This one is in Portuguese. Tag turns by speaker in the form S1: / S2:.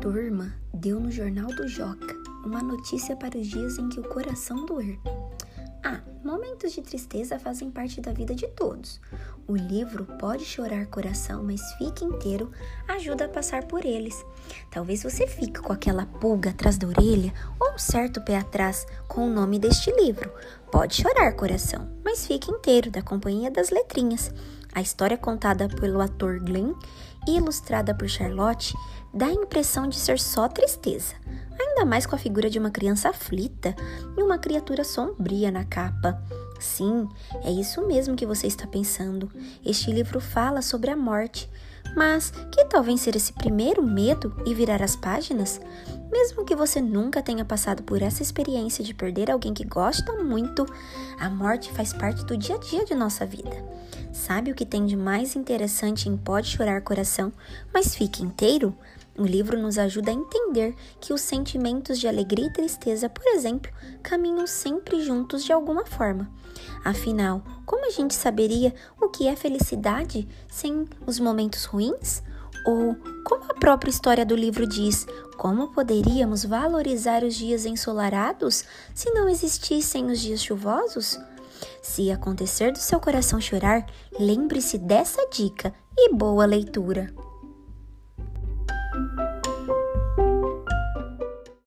S1: turma deu no Jornal do Joca uma notícia para os dias em que o coração doer. Ah, momentos de tristeza fazem parte da vida de todos. O livro Pode Chorar Coração, mas Fique Inteiro ajuda a passar por eles. Talvez você fique com aquela pulga atrás da orelha ou um certo pé atrás com o nome deste livro. Pode Chorar Coração, mas Fique Inteiro, da Companhia das Letrinhas. A história contada pelo ator Glenn e ilustrada por Charlotte dá a impressão de ser só tristeza, ainda mais com a figura de uma criança aflita e uma criatura sombria na capa. Sim, é isso mesmo que você está pensando. Este livro fala sobre a morte. Mas que tal vencer esse primeiro medo e virar as páginas? Mesmo que você nunca tenha passado por essa experiência de perder alguém que gosta muito, a morte faz parte do dia a dia de nossa vida. Sabe o que tem de mais interessante em Pode Chorar Coração, mas fique inteiro? O livro nos ajuda a entender que os sentimentos de alegria e tristeza, por exemplo, caminham sempre juntos de alguma forma. Afinal, como a gente saberia o que é felicidade sem os momentos ruins? Ou, como a própria história do livro diz, como poderíamos valorizar os dias ensolarados se não existissem os dias chuvosos? Se acontecer do seu coração chorar, lembre-se dessa dica e boa leitura!